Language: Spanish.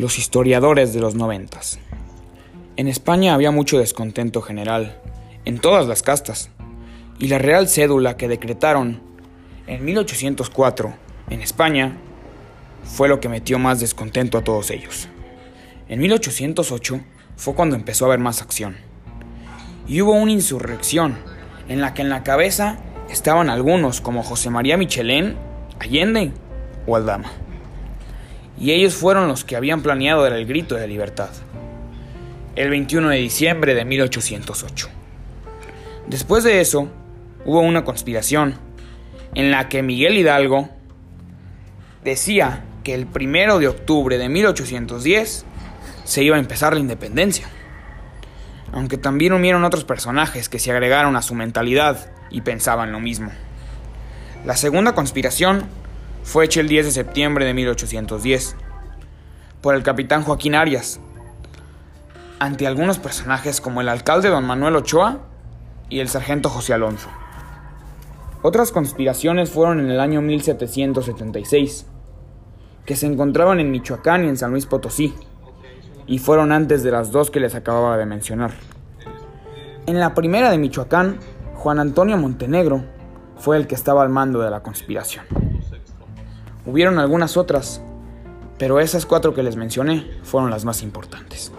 Los historiadores de los noventas. En España había mucho descontento general, en todas las castas, y la Real Cédula que decretaron en 1804 en España fue lo que metió más descontento a todos ellos. En 1808 fue cuando empezó a haber más acción. Y hubo una insurrección en la que en la cabeza estaban algunos como José María Michelén, Allende o Aldama. Y ellos fueron los que habían planeado el grito de libertad. El 21 de diciembre de 1808. Después de eso, hubo una conspiración en la que Miguel Hidalgo decía que el primero de octubre de 1810 se iba a empezar la independencia. Aunque también unieron otros personajes que se agregaron a su mentalidad y pensaban lo mismo. La segunda conspiración fue hecha el 10 de septiembre de 1810 por el capitán Joaquín Arias ante algunos personajes como el alcalde don Manuel Ochoa y el sargento José Alonso. Otras conspiraciones fueron en el año 1776, que se encontraban en Michoacán y en San Luis Potosí, y fueron antes de las dos que les acababa de mencionar. En la primera de Michoacán, Juan Antonio Montenegro fue el que estaba al mando de la conspiración. Hubieron algunas otras, pero esas cuatro que les mencioné fueron las más importantes.